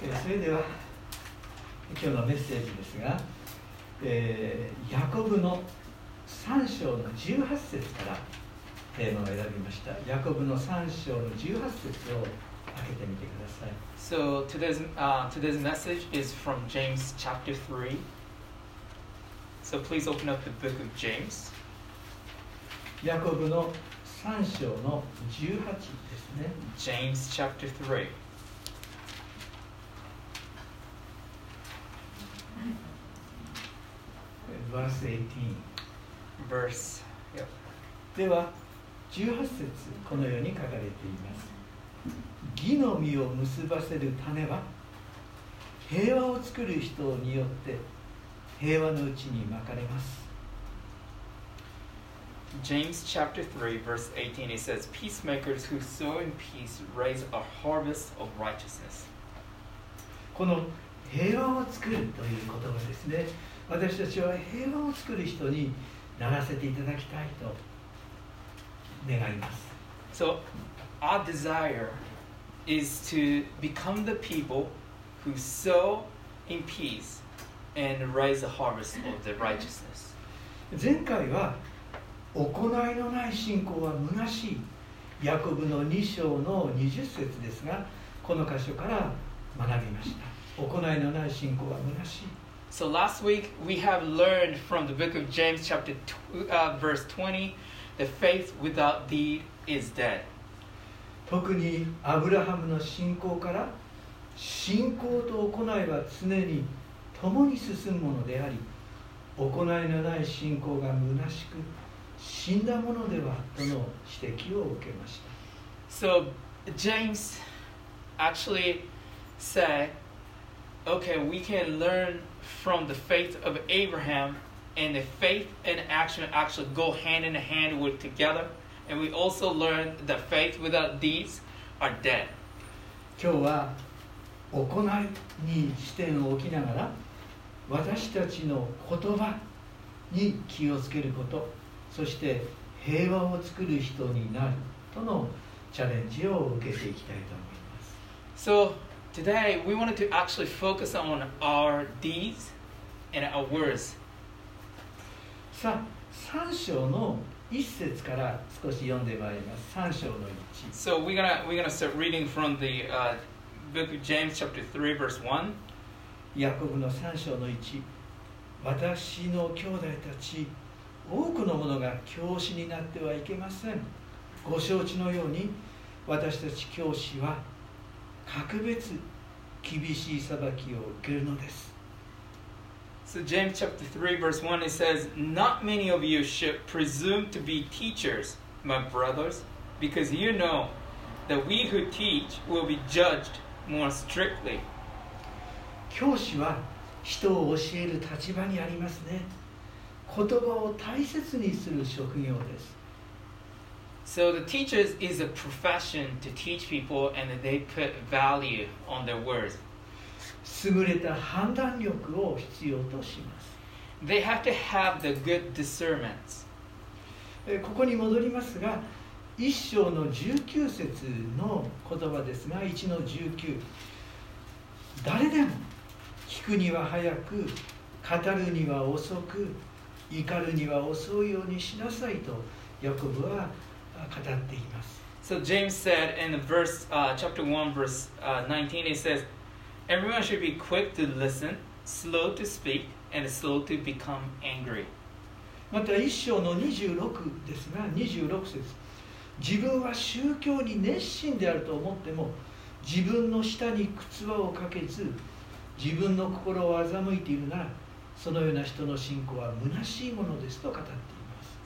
えそれでは今日のメッセージですが、えー、ヤコブの3章の18節からテーマを選びましたヤコブの3章の18節を開けてみてください So today's,、uh, today's message is from James chapter 3 So please open up the book of James ヤコブの3章の18ですね James chapter 3 verse 18 verse. Yep. では18節このように書かれています義の実を結ばせる種は平和を作る人によって平和のうちにまかれます James chapter 3, verse 18, it says, Peacemakers who sow in peace raise a harvest of righteousness. この平和を作るという言葉ですね私たちは平和を作る人にならせていただきたいと願います So, our desire is to become the people who sow in peace and raise a harvest of the righteousness. 前回は行いのない信仰は虚しいヤコブの2章の20節ですがこの箇所から学びました行いのない信仰は虚しい So, last week we have learned from the book of James, chapter tw- uh, verse 20, that faith without deed is dead. 特にアブラハムの信仰から信仰と行いは常に共に進むものであり行いのない信仰が虚しく死んだものではとの指摘を受けました So, James actually said, okay, we can learn from the faith of Abraham, and the faith and action actually go hand in hand with together. And we also learn that faith without deeds are dead. 今日は行いに視点を置きながら私たちの言葉に気をつけることそして平和を作る人になるとのチャレンジを受けていきたいと思います So, today we wanted to actually focus on our deeds and our words. さあ3章の1節から少し読んでまいります3章の1 So we're gonna we're gonna start reading from the uh, book of James, chapter three, verse one. ヤコブの3章の1私の兄弟たち多くの者が教師になってはいけませんご承知のように私たち教師は格別厳しい裁きを受けるのです So James chapter 3 verse 1 it says, Not many of you should presume to be teachers, my brothers, because you know that we who teach will be judged more strictly. 教師は人を教える立場にありますね言葉を大切にする職業です So the teachers is a profession to teach people and they put value on their words. 優れた判断力を必要とします They have to have the good discernment. えーここに戻りますが一章の19節の言葉ですが1の19誰でも聞くには早く語るには遅く怒るには遅いようにしなさいとヤコブはあ語っています So James said in verse, uh, chapter 1, verse uh, 19, it says, Everyone should be quick to listen, slow to speak, and slow to become angry. また一章の26ですが26節自分は宗教に熱心であると思っても自分の下に靴輪をかけず自分の心を欺いているならそのような人の信仰は虚しいものですと語っています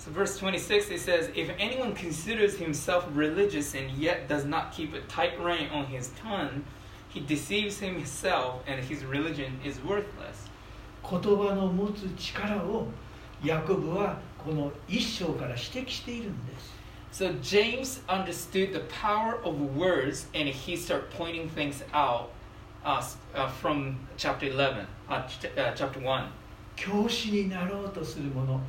So verse 26, it says, If anyone considers himself religious and yet does not keep a tight rein on his tongue, he deceives himself and his religion is worthless. 言葉の持つ力をヤコブはこの一章から指摘しているんです So James understood the power of words and he started pointing things out uh, s- uh, from chapter 11, uh, ch- uh, chapter 1. 教師になろうとする者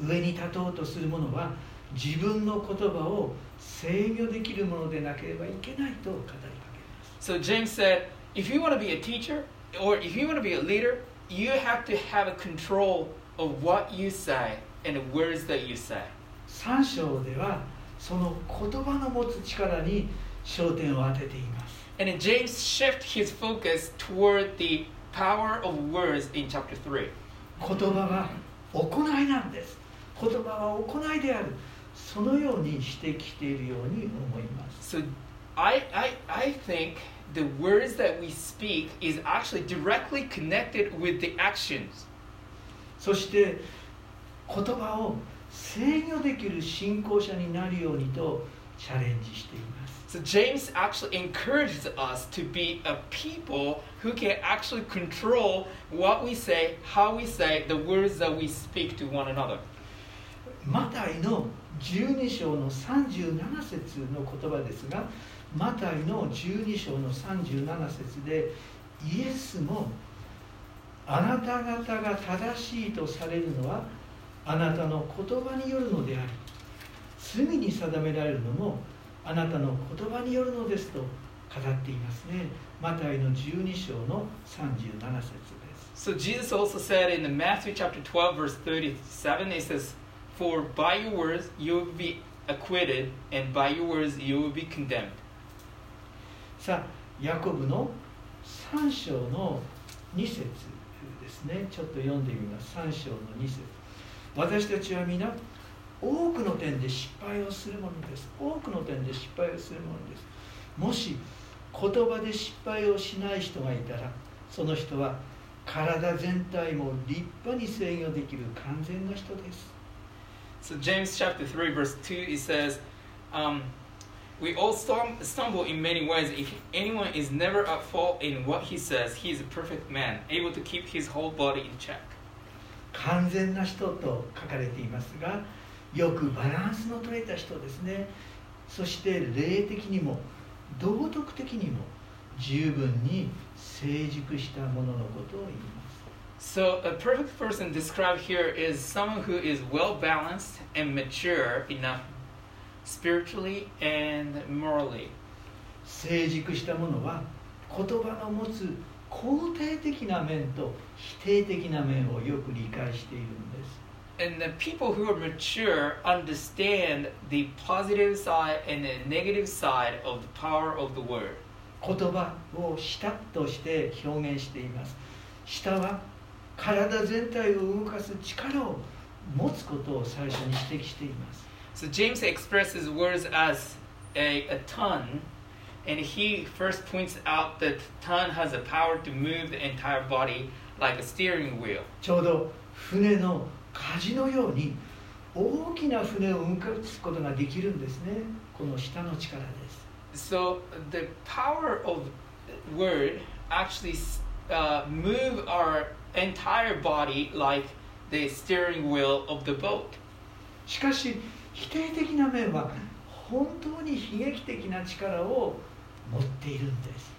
上に立とうとする者は自分の言葉を制御できるものでなければいけないと語りかけます So James said, if you want to be a teacher or if you want to be a leader, you have to have a control of what you say and the words that you say. 3章ではその言葉の持つ力に焦点を当てています And James shift his focus toward the power of words in chapter 3. 言葉は行いなんです言葉は行いであるそのようにしてきているように思います So I, I, I think the words that we speak is actually directly connected with the actions. そして言葉を制御できる信仰者になるようにとチャレンジしています So James actually encourages us to be a people who can actually control what we say, how we say, the words that we speak to one another. マタイの12章の37節の言葉ですがマタイの12章の37節でイエスもあなた方が正しいとされるのはあなたの言葉によるのであり罪に定められるのもあなたの言葉によるのですと語っていますね。マタイの12章の37節です。So Jesus also said in the Matthew chapter 12 verse 37 it says for by your words you will be acquitted and by your words you will be condemned. さあヤコブの3章の2節ですね。ちょっと読んでみます。3章の2節。私たちは皆多くの点で失敗をするものです。多くの点で失敗をするものです。もし言葉で失敗をしない人がいたらその人は体全体も立派に制御できる完全な人です。So James chapter 3 verse 2 it says um, we all stumble in many ways. If anyone is never at fault in what he says, he is a perfect man, able to keep his whole body in check. 完全な人と書かれていますがよくバランスの取れた人ですねそして霊的にも道徳的にも十分に成熟したもののことを言います So a perfect person described here is someone who is well balanced and mature enough spiritually and morally. 成熟したものは言葉の持つ肯定的な面と否定的な面をよく理解しているんです And the people who are mature understand the positive side and the negative side of the power of the word. 言葉を舌として表現しています舌は 体全体を動かす力を持つことを最初に指摘しています So James expresses words as a, a tongue, and he first points out that tongue has the power to move the entire body like a steering wheel. ちょうど船の舵のように大きな船を動かすことができるんですねこの舌の力です So the power of word actually uh, move our entire body like the steering wheel of the boat. しかし否定的な面は本当に悲劇的な力を持っているんです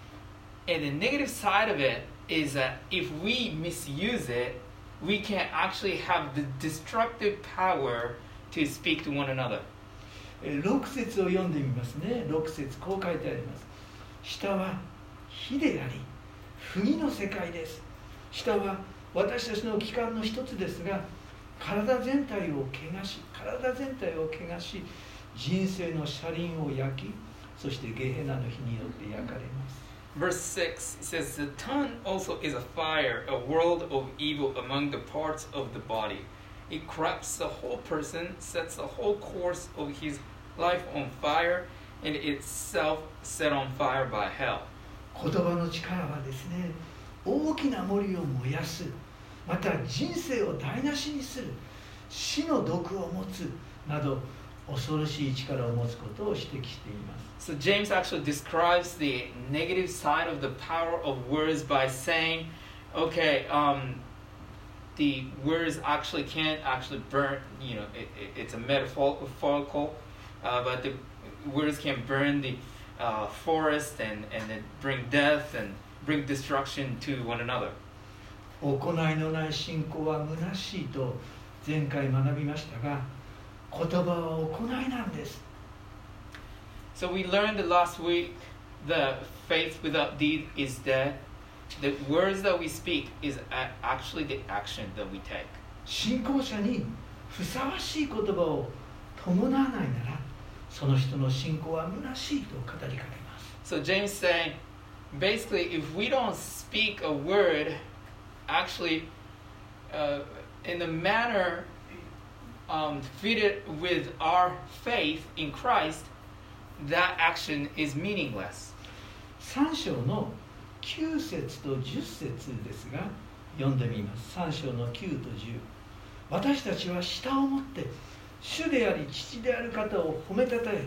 And the negative side of it is that if we misuse it, we can actually have the destructive power to speak to one another. えー6節を読んでみますね6節こう書いてあります下は火であり不義の世界です 下は私たちの器官の一つですが体全体を汚し体全体を汚し人生の車輪を焼きそしてゲヘナの火によって焼かれます Verse 6 it says, The tongue also is a fire, a world of evil among the parts of the body. It corrupts the whole person, sets the whole course of his life on fire, and itself set on fire by hell. 言葉の力はですね大きな森を燃やすまた人生を台無しにする死の毒を持つなど恐ろしい力を持つことを指摘しています So James actually describes the negative side of the power of words by saying, okay, um, the words actually can't actually burn, you know, it, it, it's a metaphorical, uh, but the words can burn the uh, forest and, and then bring death and bring destruction to one another. 行いのない信仰は虚しいと前回学びましたが言葉は行いなんです So we learned last week the faith without deed is dead, the words that we speak is actually the action that we take. 信仰者にふさわしい言葉を伴わないならその人の信仰は虚しいと語りかけます So James saying, basically, if we don't speak a word, actually, uh, in the manner um, fitted with our faith in Christ, that action is meaningless. 3章の9節と10節ですが読んでみます3章の9と10私たちは舌を持って主であり父である方を褒めたたえ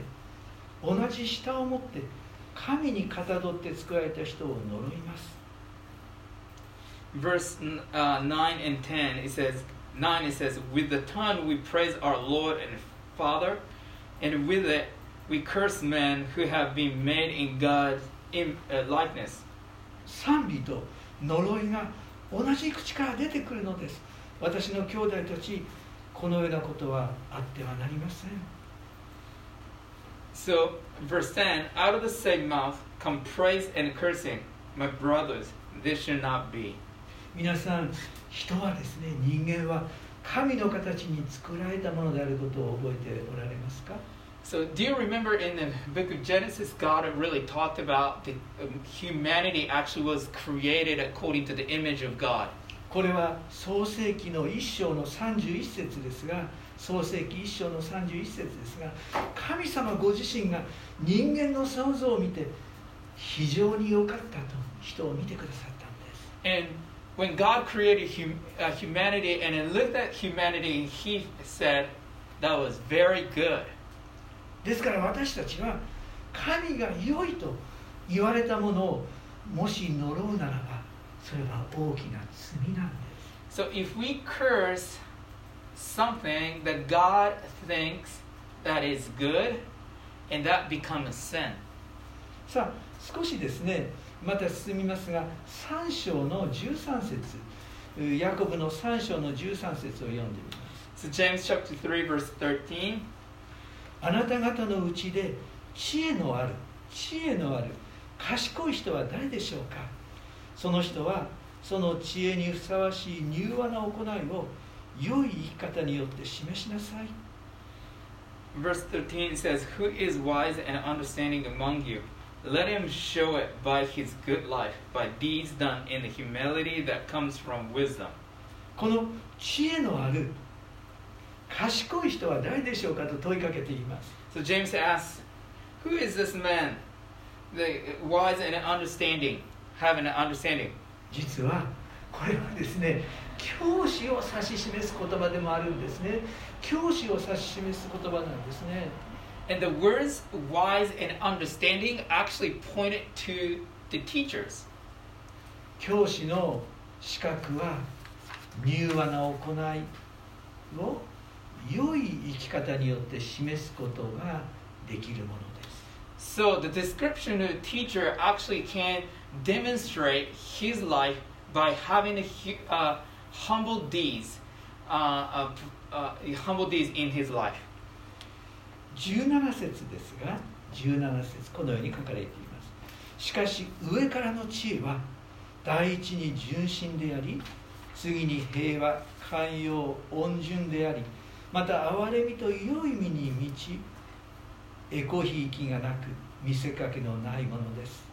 同じ舌を持って神にかたどって作られた人を呪います Verse uh, 9 and 10, it says, 9 it says, With the tongue we praise our Lord and Father, and with it we curse men who have been made in God's im- uh, likeness. 賛美と呪いが同じ口から出てくるのです私の兄弟たちこのようなことはあってはなりません So, verse 10 Out of the same mouth come praise and cursing. My brothers, this should not be. 皆さん人はですね人間は神の形に作られたものであることを覚えておられますか So, do you remember in the book of Genesis, God really talked about the um, humanity actually was created according to the image of God? これは創世記の1章の31節ですが 創世紀一章の三十一節ですが神様ご自身が人間の想像を見て非常に良かったと人を見てくださったんです。And when God created humanity and looked at humanity, He said, That was very good. ですから私たちは神が良いと言われたものをもし呪うならばそれは大きな罪なんです。Something that God thinks that is good, and that becomes sin. さあ少しですねまた進みますが3章の13節ヤコブの3章の13節を読んでみます So, James chapter 3, verse 13. あなた方のうちで知恵のある知恵のある賢い人は誰でしょうか？その人はその知恵にふさわしい柔和な行いを良い生き方によって示しなさい Verse 13 says, Who is wise and understanding among you? Let him show it by his good life, by deeds done in the humility that comes from wisdom. この知恵のある賢い人は誰でしょうかと問いかけています So James asks, Who is this man? The wise and understanding, having an understanding. 実はこれはですね 教師を指し示す言葉でもあるんですね教師を指し示す言葉なんですね And the words wise and understanding actually pointed to the teachers. 教師の資格は柔和な行いを良い生き方によって示すことができるものです So the description of the teacher actually can demonstrate his life by having a uh, humble deeds, uh, uh, humble deeds in his life. 17節ですが17節このように書かれていますしかし上からの知恵は第一に純真であり次に平和寛容温順でありまた憐れみと良い意味に満ちエコひいきがなく見せかけのないものです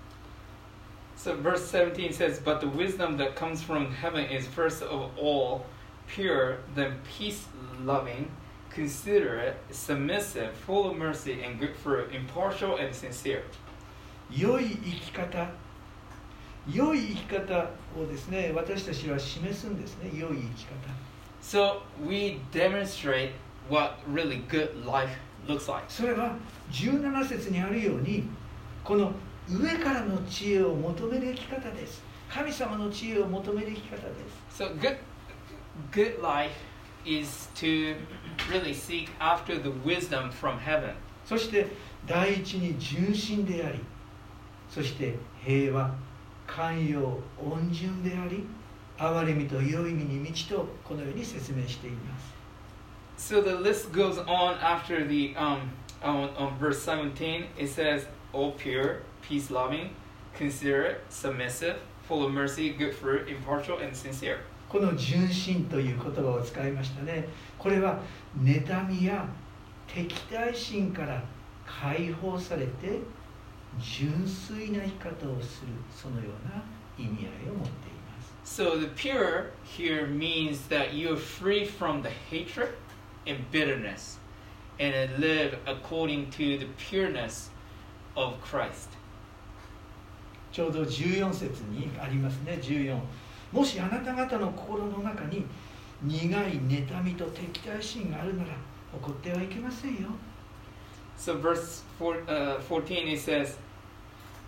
So verse 17 says, But the wisdom that comes from heaven is first of all pure, then peace loving, considerate, submissive, full of mercy and good fruit, impartial and sincere. 良い生き方良い生き方をですね私たちは示すんですね良い生き方 So we demonstrate what really good life looks like. それは17節にあるようにこの 上からの知恵を求める生き方です神様の知恵を求める生き方です So good good life is to really seek after the wisdom from heaven. そして第一に純真でありそして平和寛容温順であり憐れみと良い意味に満ちとこのように説明しています So the list goes on after the um on, on verse 17. It says all pure, peace loving, considerate, submissive, full of mercy, good fruit, impartial, and sincere. この純真という言葉を使いましたねこれは妬みや敵対心から解放されて純粋な生き方をするそのような意味合いを持っています So the pure here means that you're free from the hatred and bitterness and live according to the pureness of Christ. ちょうど14節にありますね14もしあなた方の心の中に苦い妬みと敵対心があるなら怒ってはいけませんよ So verse four, uh, 14 it says,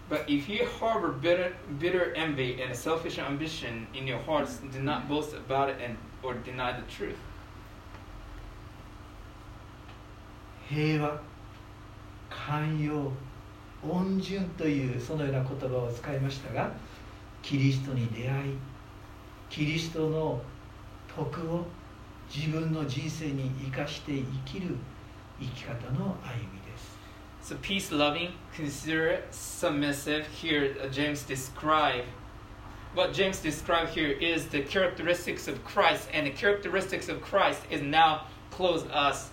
But if you harbor bitter, bitter envy and selfish ambition in your hearts, do not boast about it and, or deny the truth. 平和寛容温順というそのような言葉を使いましたがキリストに出会いキリストの徳を自分の人生に生かして生きる生き方の歩みです So peace loving, considerate, submissive. Here uh, James describe what James described here is the characteristics of Christ, and the characteristics of Christ is now close us.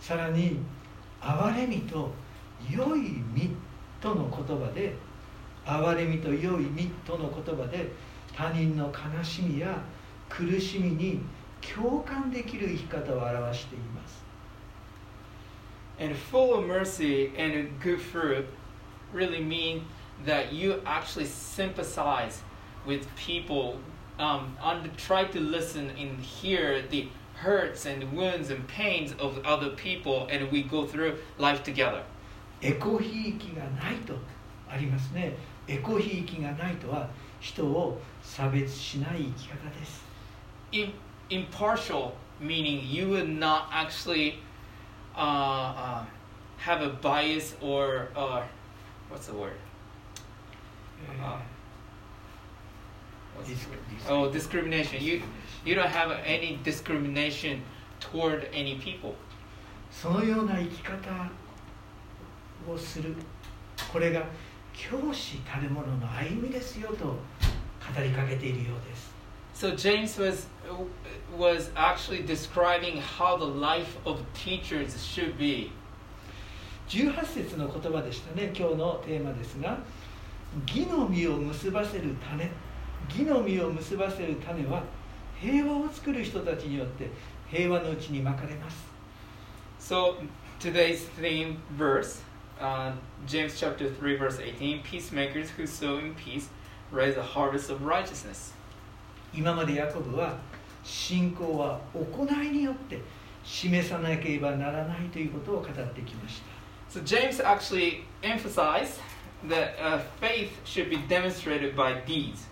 さらに憐れみと良い身との言葉で憐れみと良い身との言葉で他人の悲しみや苦しみに共感できる生き方を表しています And full of mercy and good fruit really mean that you actually sympathize with people, um, and try to listen and hear the hurts and wounds and pains of other people, and we go through life together. エコひいきがないとありますねエコひいきがないとは人を差別しない生き方です Im- impartial meaning you would not actually uh, uh, have a bias or uh, what's the word? えー Uh, what's the Dis- word? Oh, discrimination. You you don't have any discrimination toward any people. そのような生き方をする。これが教師たるものの歩みですよと語りかけているようです。So James was was actually describing how the life of teachers should be. 18節の言葉でしたね。今日のテーマですが義の実を結ばせる種。義の実を結ばせる種は平和を作る人たちによって平和のうちにまかれます。So today's theme verse, uh, James chapter three verse eighteen: Peacemakers who sow in peace raise a harvest of righteousness. 今までヤコブは信仰は行いによって示さなければならないということを語ってきました So James actually emphasized that uh, faith should be demonstrated by deeds.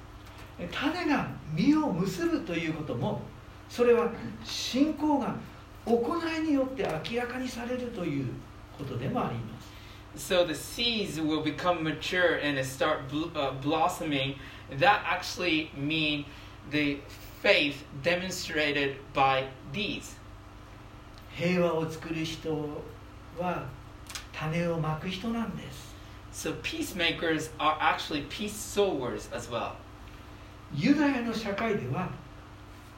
種が実を結ぶということもそれは信仰が行いによって明らかにされるということでもあります So the seeds will become mature and they start bl- uh, blossoming. That actually mean the faith demonstrated by deeds. 平和を作る人は種をまく人なんです So peacemakers are actually peace sowers as well. ユダヤの社会では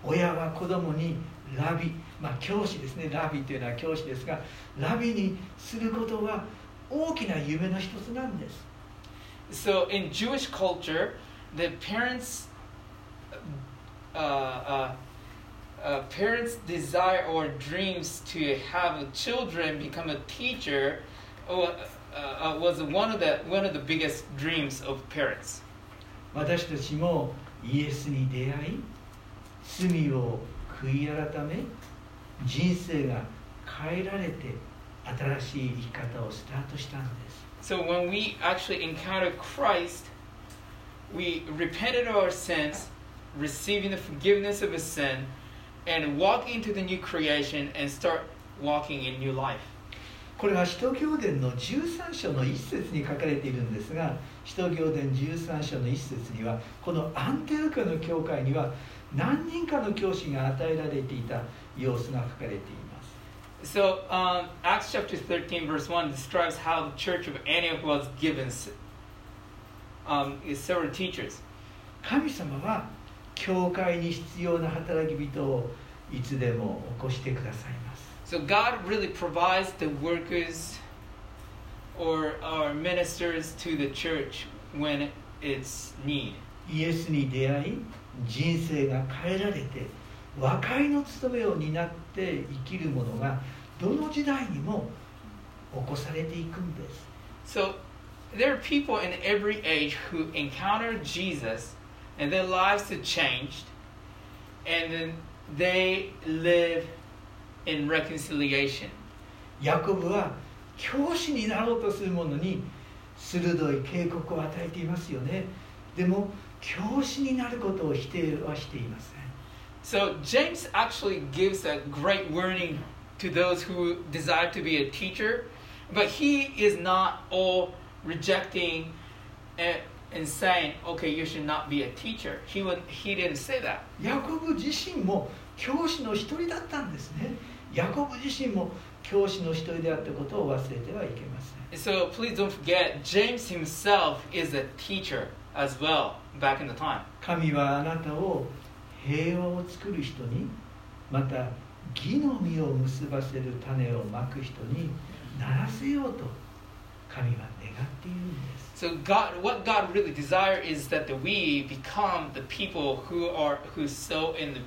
親は子供にラビまあ教師ですねラビというのは教師ですがラビにすることは 大きな夢の一つなんです So in Jewish culture, the parents, uh, uh, uh, parents' desire or dreams to have children become a teacher uh, uh, was one of the one of the biggest dreams of parents. 私たちもイエスに出会い罪を悔い改め人生が変えられて 新しい生き方をスタートしたんです So when we actually encountered Christ, we repented of our sins, receiving the forgiveness of his sin, and walk into the new creation and start walking in new life. これは使徒行伝の13章の一節に書かれているんですが使徒行伝13章の一節にはこのアンテオカの教会には何人かの教師が与えられていた様子が書かれています So, um, Acts chapter 13, verse 1 describes how the church of Antioch was given um, several teachers. 神様は教会に必要な働き人をいつでも起こしてくださいます So, God really provides the workers or, or ministers to the church when it's need. イエスに出会い人生が変えられて 和解の務めを担って生きる者がどの時代にも起こされていくんです So, there are people in every age who encounter Jesus and their lives have changed, and then they live in reconciliation. ヤコブは教師になろうとする者に鋭い警告を与えていますよねでも教師になることを否定はしていません So, James actually gives a great warning to those who desire to be a teacher, but he is not all rejecting and, and saying, okay, you should not be a teacher. He, would, he didn't say that. ヤコブ自身も教師の一人だったんですねヤコブ自身も教師の一人であったことを忘れてはいけません So, please don't forget, James himself is a teacher as well back in the time. 神はあなたを 平和を作る人にまた義の実を結ばせる種をまく人にならせようと神は願っているんです So God, what God really desire is that the, we become the people who are who sow in the,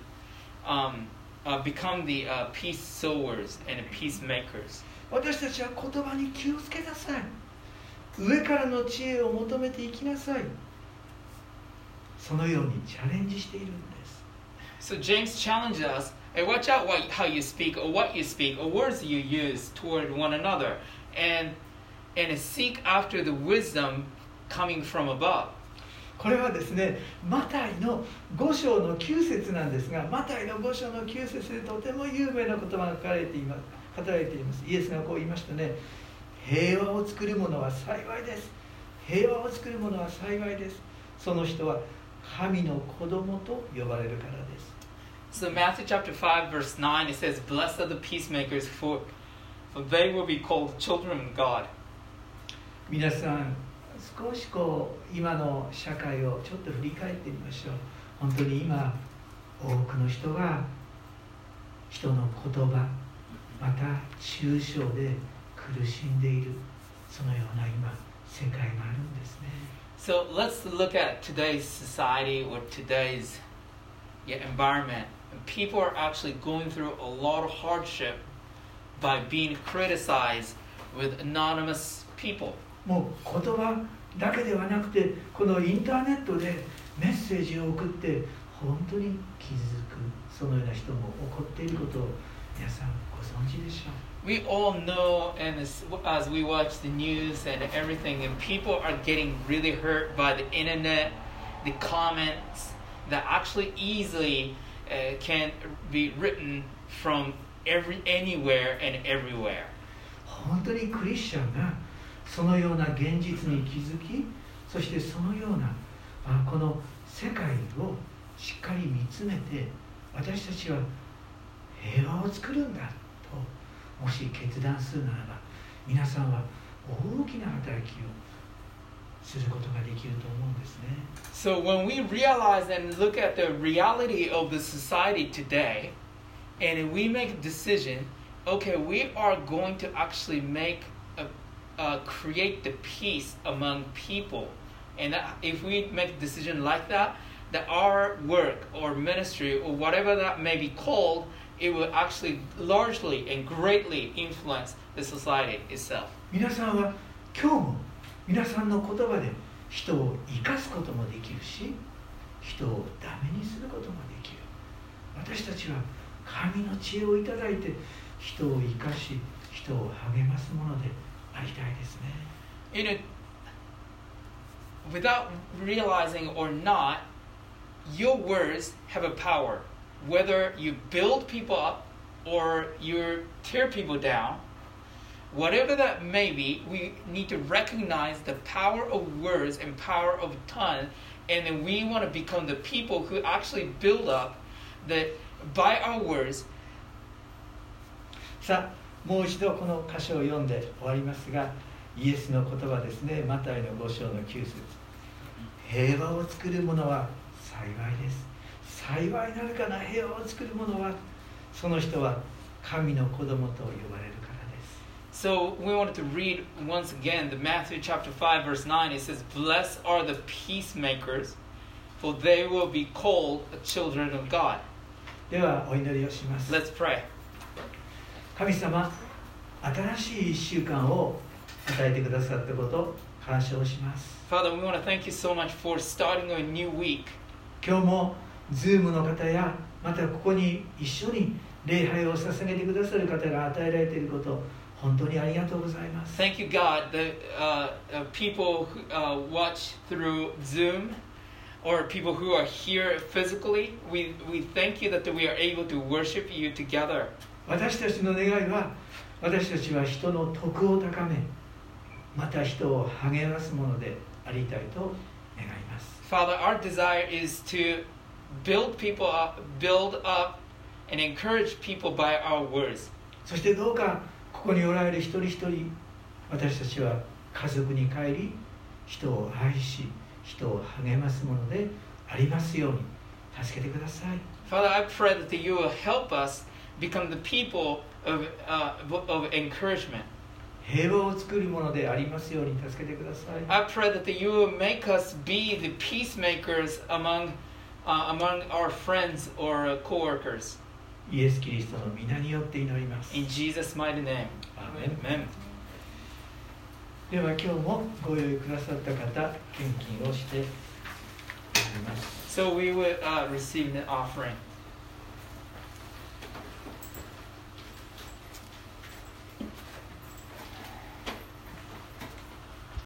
um, uh, become the uh, peace sowers and peacemakers. 私たちは言葉に気をつけなさい上からの知恵を求めていきなさいそのようにチャレンジしているんです So James challenges us, hey, watch out what, how you speak or what you speak or words you use toward one another, and and seek after the wisdom coming from above. これはですねマタイの5章の9節なんですがマタイの5章の9節でとても有名な言葉が書かれています語られていますイエスがこう言いましたね平和を作る者は幸いです平和を作る者は幸いですその人は神の子供と呼ばれるからです So Matthew chapter 5 verse 9 it says, Blessed are the peacemakers for, for they will be called children of God. 皆さん少しこう今の社会をちょっと振り返ってみましょう本当に今多くの人が人の言葉また抽象で苦しんでいるそのような今世界があるんですね So let's look at today's society or today's yeah, environment. People are actually going through a lot of hardship by being criticized with anonymous people. もう言葉だけではなくてこのインターネットでメッセージを送って本当に傷つくそのような人も起こっていることを皆さんご存知でしょう We all know, and as, as we watch the news and everything, and people are getting really hurt by the internet, the comments that actually easily uh, can be written from every anywhere and everywhere. 本当にクリスチャンがそのような現実に気づきそしてそのようなあこの世界をしっかり見つめて私たちは平和を作るんだともし決断するならば皆さんは大きな働きをすることができると思うんですね So when we realize and look at the reality of the society today, and we make a decision, okay, we are going to actually make a, uh, create the peace among people, and that, if we make a decision like that, that our work or ministry or whatever that may be called, it will actually largely and greatly influence the society itself. 皆さんは今日も 皆さんの言葉で人を生かすこともできるし人をダメにすることもできる私たちは神の知恵をいただいて人を生かし人を励ますものでありたいですね you know, without realizing or not, your words have a power. Whether you build people up or you tear people down, whatever that may be, we need to recognize the power of words and power of tongue, and then we want to become the people who actually build up that by our words さあ もう一度この箇所を読んで終わりますがイエスの言葉ですねマタイの5章の9節平和を作る者は幸いです幸いなるかな平和を作る者はその人は神の子供と呼ばれるからです So we wanted to read once again the Matthew chapter 5 verse 9. It says, Blessed are the peacemakers, for they will be called children of God. ではお祈りをします Let's pray. 神様新しい1週間を与えてくださったこと感謝をします Father, we want to thank you so much for starting a new week. 今日も Zoom の方やまたここに一緒に礼拝を捧げてくださる方が与えられていること 本当にありがとうございます Thank you, God, that uh, uh, people who uh, watch through Zoom or people who are here physically, we, we thank you that we are able to worship you together. 私たちの願いは私たちは人の徳を高めまた人を励ますものでありたいと願います Father, our desire is to build people up, build up, and encourage people by our words. そしてどうか ここにおられる一人一人私たちは家族に帰り人を愛し人を励ますものでありますように助けてください Father, I pray that you will help us become the people of, uh, of encouragement. 平和を作るものでありますように助けてください I pray that you will make us be the peacemakers among, uh, among our friends or coworkers. イエス・キリストの皆によって祈ります In Jesus' mighty name. Amen. では今日もご用意くださった方献金をしております So we would uh, receive the offering.